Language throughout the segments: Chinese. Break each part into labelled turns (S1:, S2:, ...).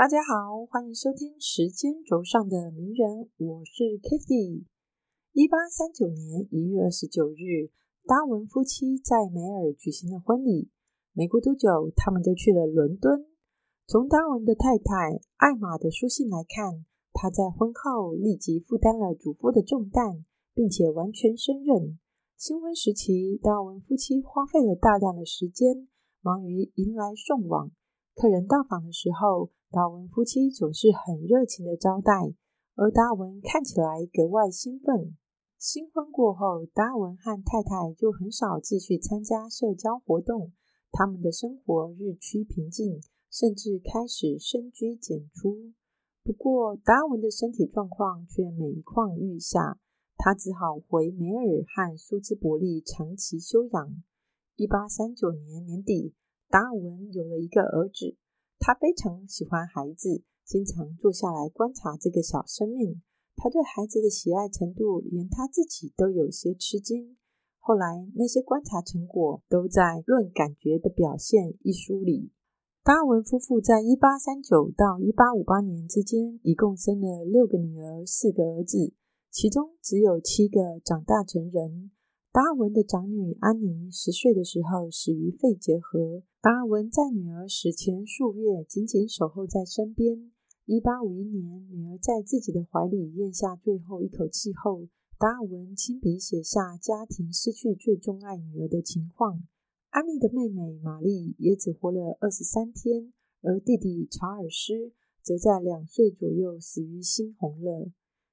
S1: 大家好，欢迎收听时间轴上的名人，我是 Kitty 一八三九年一月二十九日，达文夫妻在梅尔举行了婚礼。没过多久，他们就去了伦敦。从达文的太太艾玛的书信来看，他在婚后立即负担了主妇的重担，并且完全胜任。新婚时期，达文夫妻花费了大量的时间，忙于迎来送往。客人到访的时候，达文夫妻总是很热情的招待，而达文看起来格外兴奋。新婚过后，达文和太太就很少继续参加社交活动，他们的生活日趋平静，甚至开始深居简出。不过，达文的身体状况却每况愈下，他只好回梅尔和苏兹伯利长期休养。一八三九年年底，达文有了一个儿子。他非常喜欢孩子，经常坐下来观察这个小生命。他对孩子的喜爱程度，连他自己都有些吃惊。后来，那些观察成果都在《论感觉的表现》一书里。达尔文夫妇在1839到1858年之间，一共生了六个女儿，四个儿子，其中只有七个长大成人。达尔文的长女安妮十岁的时候死于肺结核。达尔文在女儿死前数月紧紧守候在身边。1851年，女儿在自己的怀里咽下最后一口气后，达尔文亲笔写下家庭失去最钟爱女儿的情况。安妮的妹妹玛丽也只活了二十三天，而弟弟查尔斯则在两岁左右死于猩红热。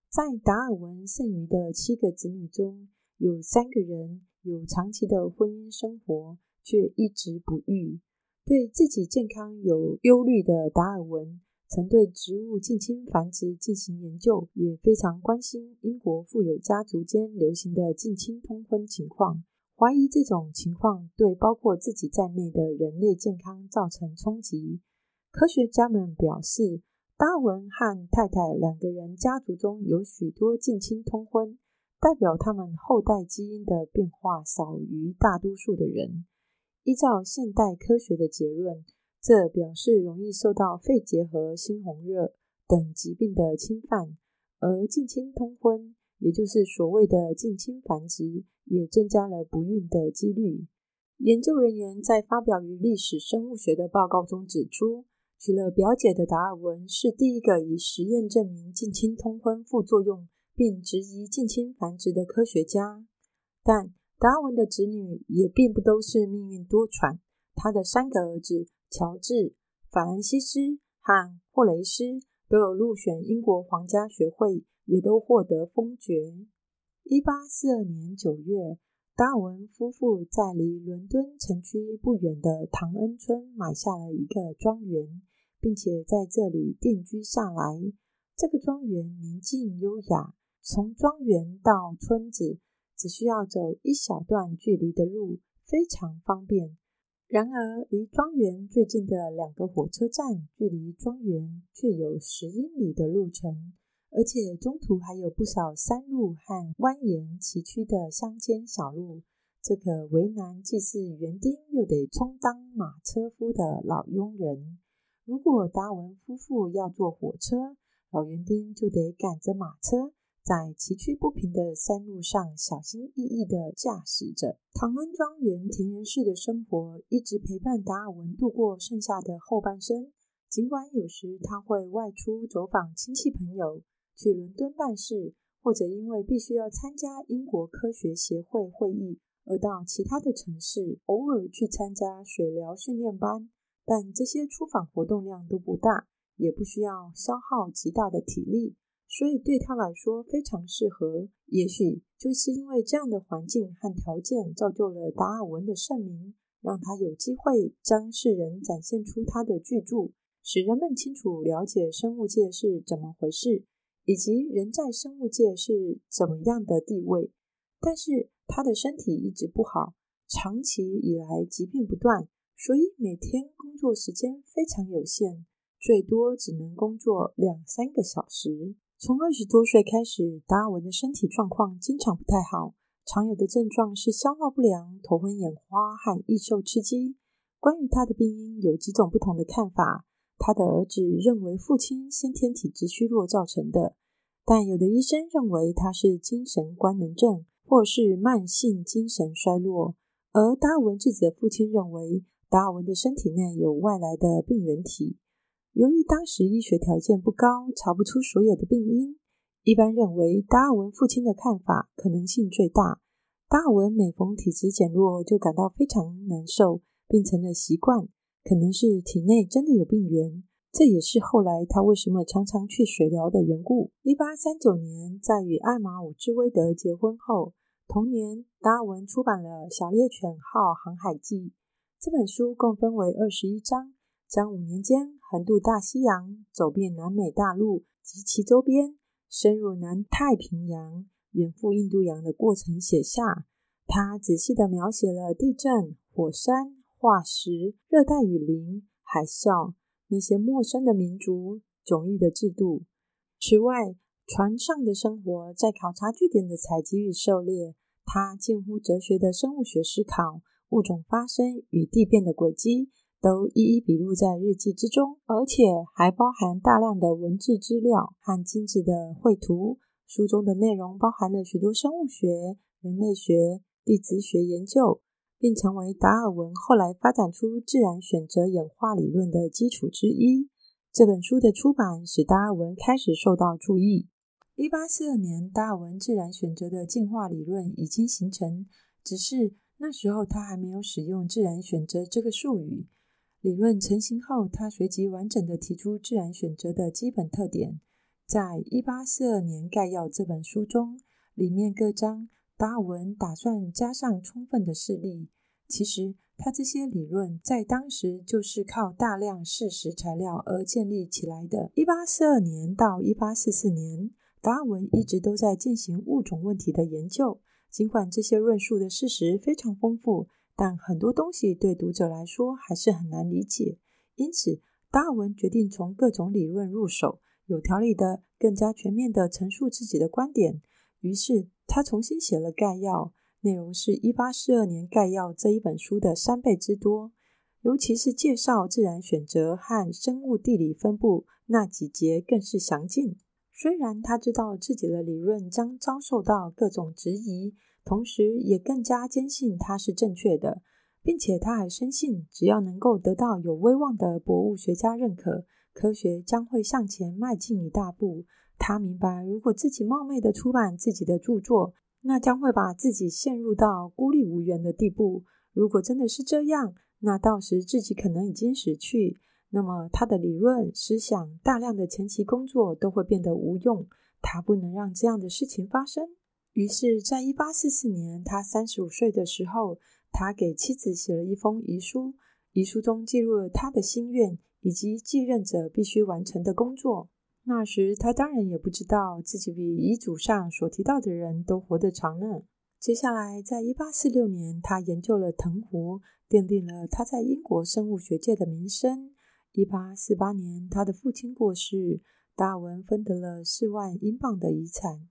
S1: 在达尔文剩余的七个子女中，有三个人有长期的婚姻生活，却一直不愈。对自己健康有忧虑的达尔文，曾对植物近亲繁殖进行研究，也非常关心英国富有家族间流行的近亲通婚情况，怀疑这种情况对包括自己在内的人类健康造成冲击。科学家们表示，达尔文和太太两个人家族中有许多近亲通婚。代表他们后代基因的变化少于大多数的人。依照现代科学的结论，这表示容易受到肺结核、猩红热等疾病的侵犯。而近亲通婚，也就是所谓的近亲繁殖，也增加了不孕的几率。研究人员在发表于《历史生物学》的报告中指出，娶了表姐的达尔文是第一个以实验证明近亲通婚副作用。并质疑近亲繁殖的科学家，但达尔文的子女也并不都是命运多舛。他的三个儿子乔治、法兰西斯和霍雷斯都有入选英国皇家学会，也都获得封爵。一八四二年九月，达尔文夫妇在离伦敦城区不远的唐恩村买下了一个庄园，并且在这里定居下来。这个庄园宁静优雅。从庄园到村子只需要走一小段距离的路，非常方便。然而，离庄园最近的两个火车站距离庄园却有十英里的路程，而且中途还有不少山路和蜿蜒崎岖的乡间小路，这可为难既是园丁又得充当马车夫的老佣人。如果达文夫妇要坐火车，老园丁就得赶着马车。在崎岖不平的山路上，小心翼翼地驾驶着。唐恩庄园田园式的生活一直陪伴达尔文度过剩下的后半生。尽管有时他会外出走访亲戚朋友，去伦敦办事，或者因为必须要参加英国科学协会会议而到其他的城市，偶尔去参加水疗训练班，但这些出访活动量都不大，也不需要消耗极大的体力。所以对他来说非常适合。也许就是因为这样的环境和条件，造就了达尔文的盛名，让他有机会将世人展现出他的巨著，使人们清楚了解生物界是怎么回事，以及人在生物界是怎么样的地位。但是他的身体一直不好，长期以来疾病不断，所以每天工作时间非常有限，最多只能工作两三个小时。从二十多岁开始，达尔文的身体状况经常不太好，常有的症状是消化不良、头昏眼花和易受刺激。关于他的病因，有几种不同的看法。他的儿子认为父亲先天体质虚弱造成的，但有的医生认为他是精神官能症或是慢性精神衰弱。而达尔文自己的父亲认为，达尔文的身体内有外来的病原体。由于当时医学条件不高，查不出所有的病因，一般认为达尔文父亲的看法可能性最大。达尔文每逢体质减弱，就感到非常难受，并成了习惯，可能是体内真的有病源。这也是后来他为什么常常去水疗的缘故。一八三九年，在与艾玛·伍兹威德结婚后，同年达尔文出版了《小猎犬号航海记》这本书，共分为二十一章。将五年间横渡大西洋、走遍南美大陆及其周边、深入南太平洋、远赴印度洋的过程写下。他仔细地描写了地震、火山、化石、热带雨林、海啸、那些陌生的民族、迥异的制度。此外，船上的生活，在考察据点的采集与狩猎，他近乎哲学的生物学思考、物种发生与地变的轨迹。都一一笔录在日记之中，而且还包含大量的文字资料和精致的绘图。书中的内容包含了许多生物学、人类学、地质学研究，并成为达尔文后来发展出自然选择演化理论的基础之一。这本书的出版使达尔文开始受到注意。一八四二年，达尔文自然选择的进化理论已经形成，只是那时候他还没有使用“自然选择”这个术语。理论成型后，他随即完整地提出自然选择的基本特点。在一八四二年概要这本书中，里面各章达尔文打算加上充分的事例。其实，他这些理论在当时就是靠大量事实材料而建立起来的。一八四二年到一八四四年，达尔文一直都在进行物种问题的研究，尽管这些论述的事实非常丰富。但很多东西对读者来说还是很难理解，因此达尔文决定从各种理论入手，有条理的、更加全面的陈述自己的观点。于是他重新写了概要，内容是一八四二年概要这一本书的三倍之多，尤其是介绍自然选择和生物地理分布那几节更是详尽。虽然他知道自己的理论将遭受到各种质疑。同时，也更加坚信它是正确的，并且他还深信，只要能够得到有威望的博物学家认可，科学将会向前迈进一大步。他明白，如果自己冒昧的出版自己的著作，那将会把自己陷入到孤立无援的地步。如果真的是这样，那到时自己可能已经死去，那么他的理论、思想、大量的前期工作都会变得无用。他不能让这样的事情发生。于是，在一八四四年，他三十五岁的时候，他给妻子写了一封遗书。遗书中记录了他的心愿以及继任者必须完成的工作。那时，他当然也不知道自己比遗嘱上所提到的人都活得长呢。接下来，在一八四六年，他研究了藤壶，奠定了他在英国生物学界的名声。一八四八年，他的父亲过世，达尔文分得了四万英镑的遗产。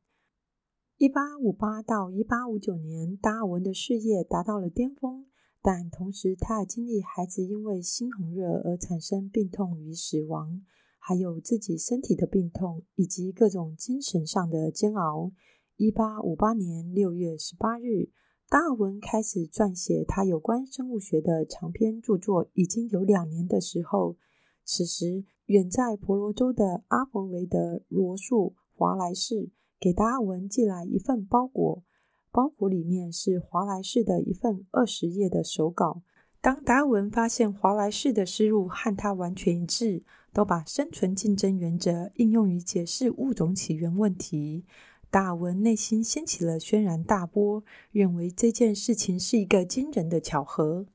S1: 一八五八到一八五九年，达尔文的事业达到了巅峰，但同时他也经历孩子因为猩红热而产生病痛与死亡，还有自己身体的病痛以及各种精神上的煎熬。一八五八年六月十八日，达尔文开始撰写他有关生物学的长篇著作，已经有两年的时候，此时远在婆罗洲的阿冯雷德罗素华莱士。给达尔文寄来一份包裹，包裹里面是华莱士的一份二十页的手稿。当达尔文发现华莱士的思路和他完全一致，都把生存竞争原则应用于解释物种起源问题，达尔文内心掀起了轩然大波，认为这件事情是一个惊人的巧合。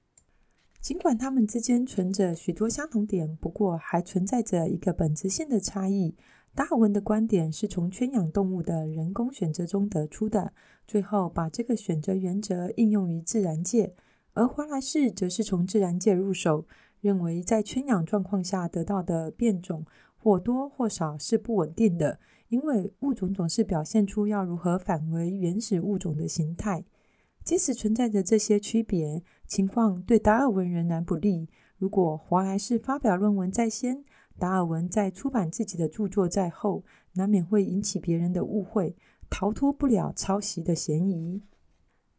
S1: 尽管他们之间存着许多相同点，不过还存在着一个本质性的差异。达尔文的观点是从圈养动物的人工选择中得出的，最后把这个选择原则应用于自然界；而华莱士则是从自然界入手，认为在圈养状况下得到的变种或多或少是不稳定的，因为物种总是表现出要如何返回原始物种的形态。即使存在着这些区别，情况对达尔文仍然不利。如果华莱士发表论文在先，达尔文在出版自己的著作在后，难免会引起别人的误会，逃脱不了抄袭的嫌疑。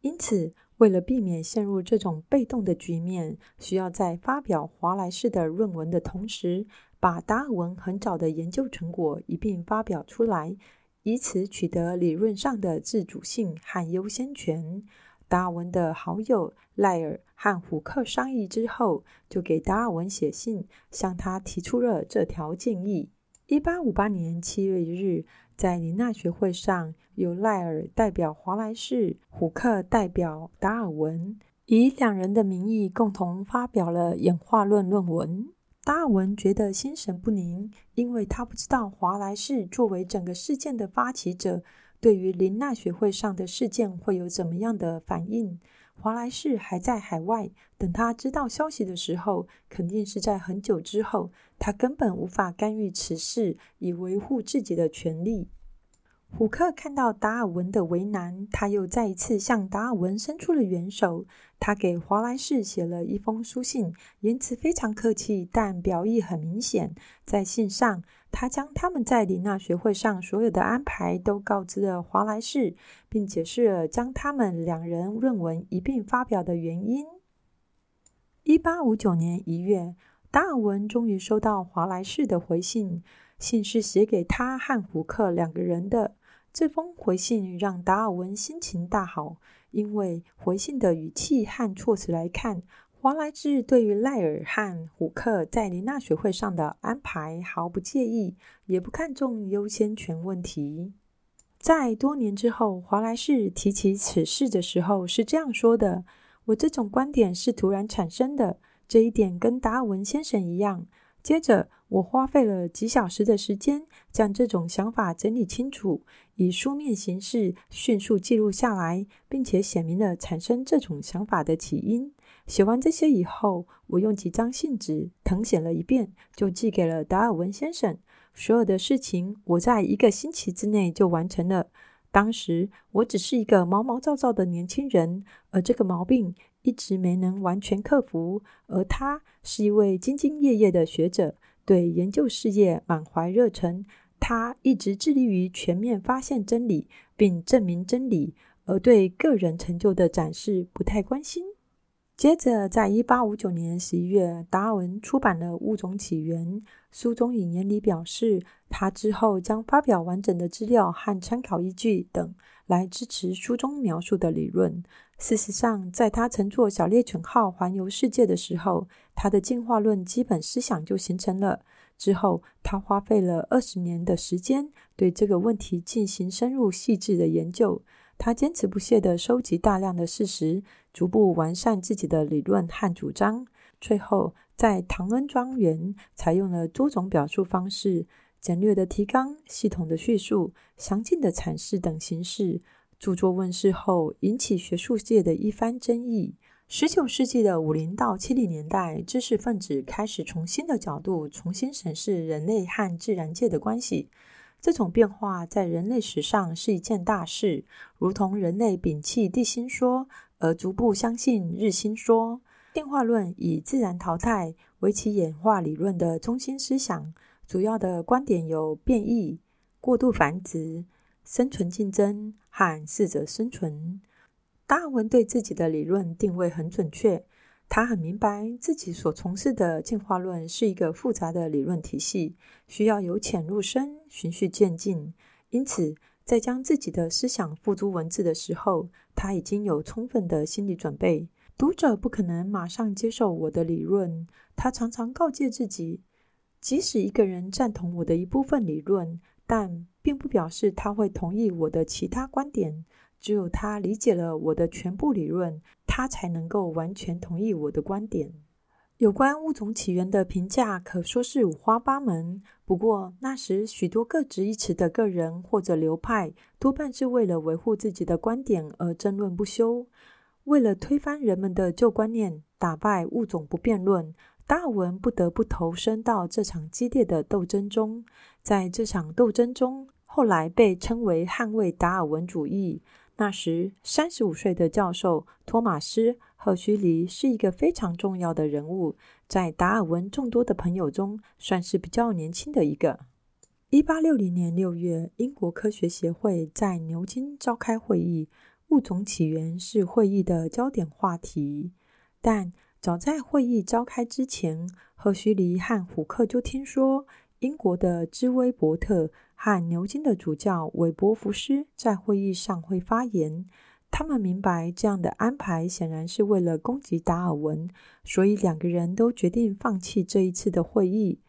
S1: 因此，为了避免陷入这种被动的局面，需要在发表华莱士的论文的同时，把达尔文很早的研究成果一并发表出来，以此取得理论上的自主性和优先权。达尔文的好友赖尔和胡克商议之后，就给达尔文写信，向他提出了这条建议。一八五八年七月一日，在林纳学会上，由赖尔代表华莱士，胡克代表达尔文，以两人的名义共同发表了演化论论文。达尔文觉得心神不宁，因为他不知道华莱士作为整个事件的发起者。对于林纳学会上的事件会有怎么样的反应？华莱士还在海外，等他知道消息的时候，肯定是在很久之后。他根本无法干预此事，以维护自己的权利。虎克看到达尔文的为难，他又再一次向达尔文伸出了援手。他给华莱士写了一封书信，言辞非常客气，但表意很明显。在信上，他将他们在林纳学会上所有的安排都告知了华莱士，并解释了将他们两人论文一并发表的原因。一八五九年一月，达尔文终于收到华莱士的回信，信是写给他和胡克两个人的。这封回信让达尔文心情大好，因为回信的语气和措辞来看，华莱士对于赖尔和虎克在林纳学会上的安排毫不介意，也不看重优先权问题。在多年之后，华莱士提起此事的时候是这样说的：“我这种观点是突然产生的，这一点跟达尔文先生一样。”接着，我花费了几小时的时间，将这种想法整理清楚，以书面形式迅速记录下来，并且写明了产生这种想法的起因。写完这些以后，我用几张信纸誊写了一遍，就寄给了达尔文先生。所有的事情，我在一个星期之内就完成了。当时我只是一个毛毛躁躁的年轻人，而这个毛病。一直没能完全克服，而他是一位兢兢业业的学者，对研究事业满怀热忱。他一直致力于全面发现真理并证明真理，而对个人成就的展示不太关心。接着，在一八五九年十一月，达尔文出版了《物种起源》，书中引言里表示，他之后将发表完整的资料和参考依据等，来支持书中描述的理论。事实上，在他乘坐小猎犬号环游世界的时候，他的进化论基本思想就形成了。之后，他花费了二十年的时间对这个问题进行深入细致的研究。他坚持不懈地收集大量的事实，逐步完善自己的理论和主张。最后，在唐恩庄园采用了多种表述方式、简略的提纲、系统的叙述、详尽的阐释等形式。著作问世后，引起学术界的一番争议。十九世纪的五零到七零年代，知识分子开始从新的角度重新审视人类和自然界的关系。这种变化在人类史上是一件大事，如同人类摒弃地心说而逐步相信日心说。进化论以自然淘汰为其演化理论的中心思想，主要的观点有变异、过度繁殖。生存竞争和适者生存。达尔文对自己的理论定位很准确，他很明白自己所从事的进化论是一个复杂的理论体系，需要由浅入深、循序渐进。因此，在将自己的思想付诸文字的时候，他已经有充分的心理准备。读者不可能马上接受我的理论，他常常告诫自己，即使一个人赞同我的一部分理论。但并不表示他会同意我的其他观点。只有他理解了我的全部理论，他才能够完全同意我的观点。有关物种起源的评价可说是五花八门。不过那时许多各执一词的个人或者流派，多半是为了维护自己的观点而争论不休。为了推翻人们的旧观念，打败物种不辩论。达尔文不得不投身到这场激烈的斗争中，在这场斗争中，后来被称为捍卫达尔文主义。那时，三十五岁的教授托马斯·赫胥黎是一个非常重要的人物。在达尔文众多的朋友中算是比较年轻的一个。一八六零年六月，英国科学协会在牛津召开会议，物种起源是会议的焦点话题。但早在会议召开之前，赫胥黎和胡克就听说英国的芝威伯特和牛津的主教韦伯福斯在会议上会发言。他们明白这样的安排显然是为了攻击达尔文，所以两个人都决定放弃这一次的会议。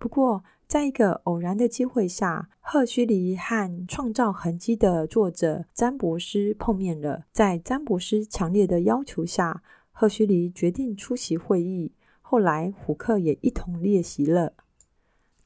S1: 不过，在一个偶然的机会下，赫胥黎和《创造痕迹》的作者詹伯斯碰面了。在詹伯斯强烈的要求下，赫胥黎决定出席会议。后来，虎克也一同列席了。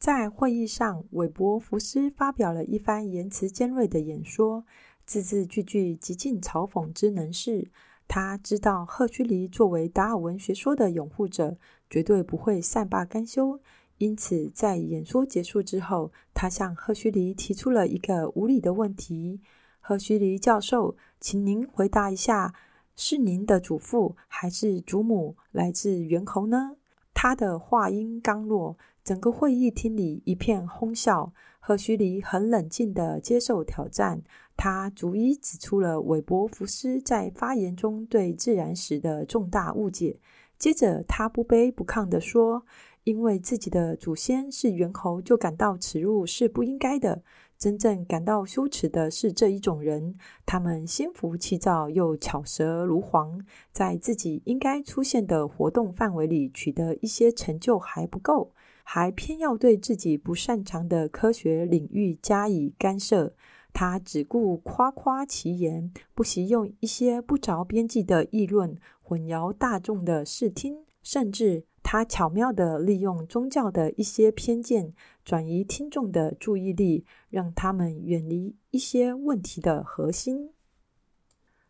S1: 在会议上，韦伯福斯发表了一番言辞尖锐的演说，字字句句极尽嘲讽之能事。他知道赫胥黎作为达尔文学说的拥护者，绝对不会善罢甘休。因此，在演说结束之后，他向赫胥黎提出了一个无理的问题：“赫胥黎教授，请您回答一下，是您的祖父还是祖母来自猿猴呢？”他的话音刚落，整个会议厅里一片哄笑。赫胥黎很冷静地接受挑战，他逐一指出了韦伯福斯在发言中对自然史的重大误解。接着，他不卑不亢地说。因为自己的祖先是猿猴，就感到耻辱是不应该的。真正感到羞耻的是这一种人，他们心浮气躁又巧舌如簧，在自己应该出现的活动范围里取得一些成就还不够，还偏要对自己不擅长的科学领域加以干涉。他只顾夸夸其言，不惜用一些不着边际的议论混淆大众的视听，甚至。他巧妙地利用宗教的一些偏见，转移听众的注意力，让他们远离一些问题的核心。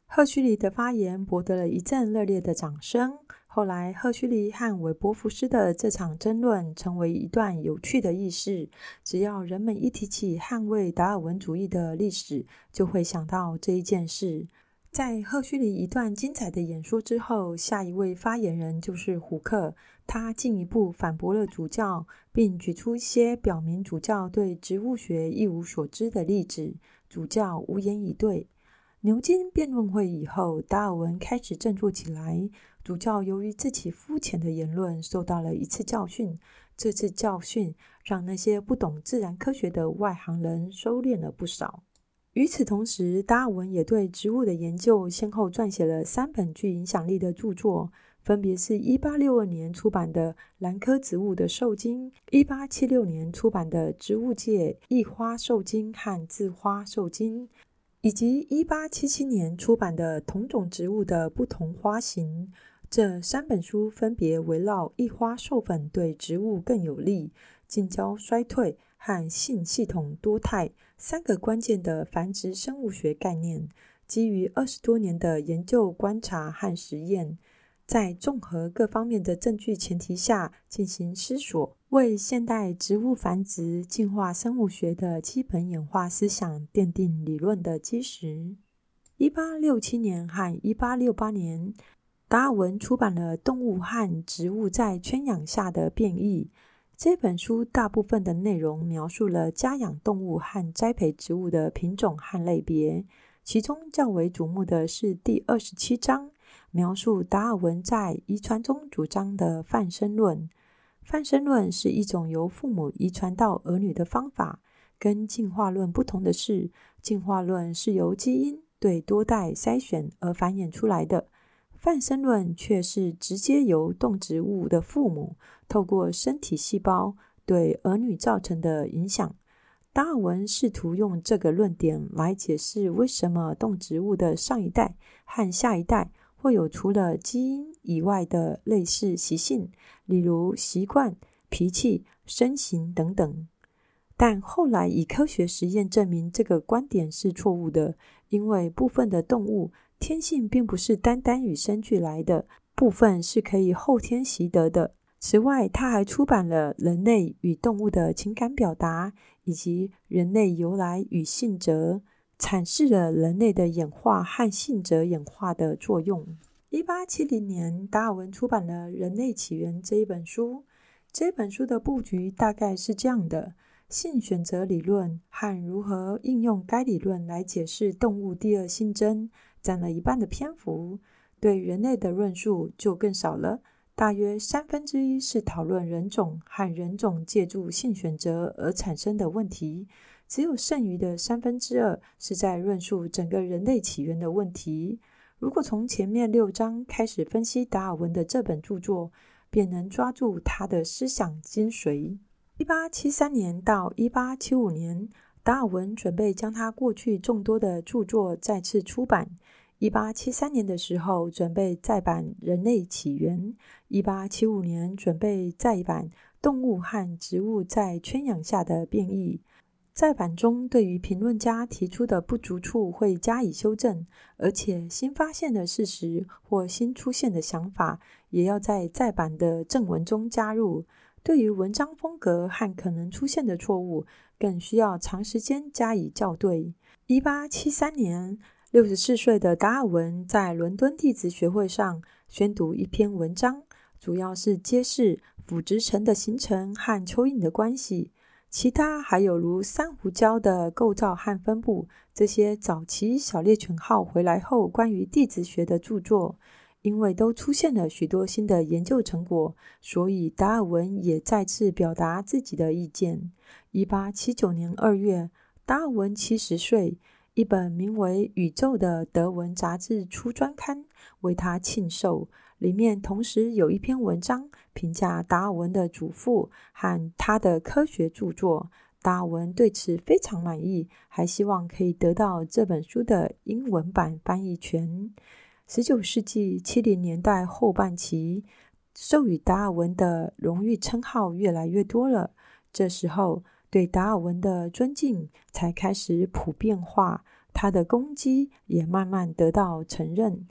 S1: 赫胥黎的发言博得了一阵热烈的掌声。后来，赫胥黎和韦伯福斯的这场争论成为一段有趣的轶事。只要人们一提起捍卫达尔文主义的历史，就会想到这一件事。在赫胥黎一段精彩的演说之后，下一位发言人就是胡克。他进一步反驳了主教，并举出一些表明主教对植物学一无所知的例子。主教无言以对。牛津辩论会以后，达尔文开始振作起来。主教由于自己肤浅的言论，受到了一次教训。这次教训让那些不懂自然科学的外行人收敛了不少。与此同时，达尔文也对植物的研究先后撰写了三本具影响力的著作，分别是一八六二年出版的《兰科植物的受精》，一八七六年出版的《植物界异花受精和自花受精》，以及一八七七年出版的《同种植物的不同花型》。这三本书分别围绕异花授粉对植物更有利、近交衰退和性系统多态。三个关键的繁殖生物学概念，基于二十多年的研究、观察和实验，在综合各方面的证据前提下进行思索，为现代植物繁殖进化生物学的基本演化思想奠定理论的基石。一八六七年和一八六八年，达尔文出版了《动物和植物在圈养下的变异》。这本书大部分的内容描述了家养动物和栽培植物的品种和类别，其中较为瞩目的是第二十七章，描述达尔文在遗传中主张的泛生论。泛生论是一种由父母遗传到儿女的方法，跟进化论不同的是，进化论是由基因对多代筛选而繁衍出来的。泛生论却是直接由动植物的父母透过身体细胞对儿女造成的影响。达尔文试图用这个论点来解释为什么动植物的上一代和下一代会有除了基因以外的类似习性，例如习惯、脾气、身形等等。但后来以科学实验证明这个观点是错误的，因为部分的动物。天性并不是单单与生俱来的，部分是可以后天习得的。此外，他还出版了《人类与动物的情感表达》以及《人类由来与性则》，阐释了人类的演化和性则演化的作用。一八七零年，达尔文出版了《人类起源》这一本书。这本书的布局大概是这样的：性选择理论和如何应用该理论来解释动物第二性征占了一半的篇幅，对人类的论述就更少了。大约三分之一是讨论人种和人种借助性选择而产生的问题，只有剩余的三分之二是在论述整个人类起源的问题。如果从前面六章开始分析达尔文的这本著作，便能抓住他的思想精髓。一八七三年到一八七五年，达尔文准备将他过去众多的著作再次出版。一八七三年的时候，准备再版《人类起源》；一八七五年，准备再版《动物和植物在圈养下的变异》。再版中，对于评论家提出的不足处会加以修正，而且新发现的事实或新出现的想法也要在再版的正文中加入。对于文章风格和可能出现的错误，更需要长时间加以校对。一八七三年，六十四岁的达尔文在伦敦弟子学会上宣读一篇文章，主要是揭示腐殖层的形成和蚯蚓的关系。其他还有如珊瑚礁的构造和分布，这些早期小猎犬号回来后关于地质学的著作，因为都出现了许多新的研究成果，所以达尔文也再次表达自己的意见。一八七九年二月，达尔文七十岁，一本名为《宇宙》的德文杂志出专刊，为他庆寿。里面同时有一篇文章评价达尔文的祖父和他的科学著作，达尔文对此非常满意，还希望可以得到这本书的英文版翻译权。十九世纪七零年代后半期，授予达尔文的荣誉称号越来越多了，这时候对达尔文的尊敬才开始普遍化，他的功绩也慢慢得到承认。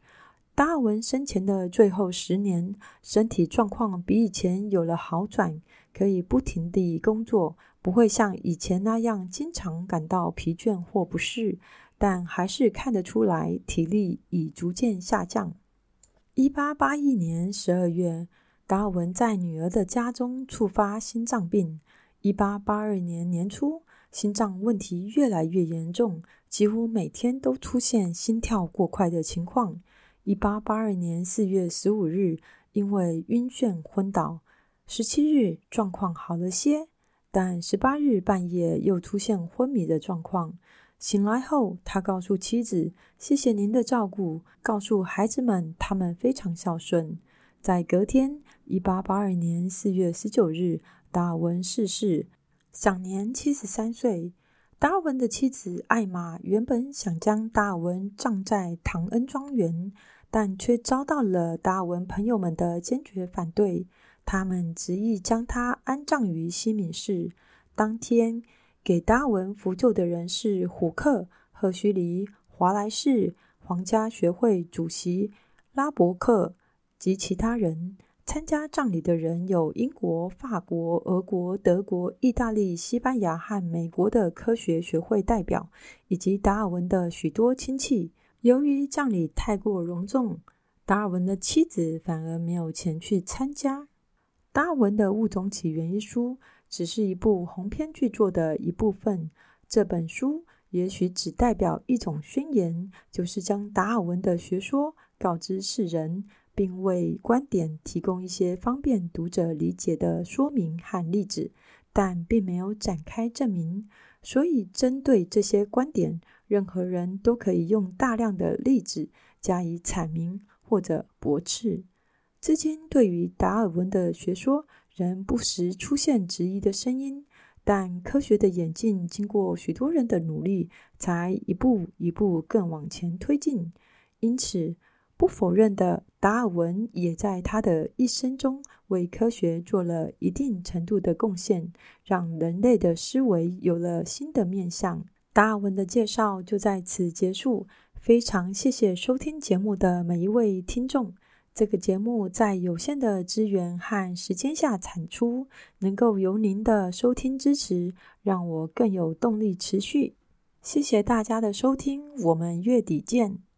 S1: 达尔文生前的最后十年，身体状况比以前有了好转，可以不停地工作，不会像以前那样经常感到疲倦或不适，但还是看得出来体力已逐渐下降。一八八一年十二月，达尔文在女儿的家中触发心脏病。一八八二年年初，心脏问题越来越严重，几乎每天都出现心跳过快的情况。一八八二年四月十五日，因为晕眩昏倒。十七日状况好了些，但十八日半夜又出现昏迷的状况。醒来后，他告诉妻子：“谢谢您的照顾。”告诉孩子们，他们非常孝顺。在隔天，一八八二年四月十九日，达尔文逝世，享年七十三岁。达尔文的妻子艾玛原本想将达尔文葬在唐恩庄园，但却遭到了达尔文朋友们的坚决反对。他们执意将他安葬于西敏寺。当天，给达尔文扶柩的人是虎克、赫胥黎、华莱士、皇家学会主席拉伯克及其他人。参加葬礼的人有英国、法国、俄国、德国、意大利、西班牙和美国的科学学会代表，以及达尔文的许多亲戚。由于葬礼太过隆重，达尔文的妻子反而没有前去参加。达尔文的《物种起源》一书只是一部鸿篇巨作的一部分。这本书也许只代表一种宣言，就是将达尔文的学说告知世人。并为观点提供一些方便读者理解的说明和例子，但并没有展开证明。所以，针对这些观点，任何人都可以用大量的例子加以阐明或者驳斥。至今，对于达尔文的学说，仍不时出现质疑的声音。但科学的演进经过许多人的努力，才一步一步更往前推进。因此，不否认的，达尔文也在他的一生中为科学做了一定程度的贡献，让人类的思维有了新的面向。达尔文的介绍就在此结束。非常谢谢收听节目的每一位听众。这个节目在有限的资源和时间下产出，能够由您的收听支持，让我更有动力持续。谢谢大家的收听，我们月底见。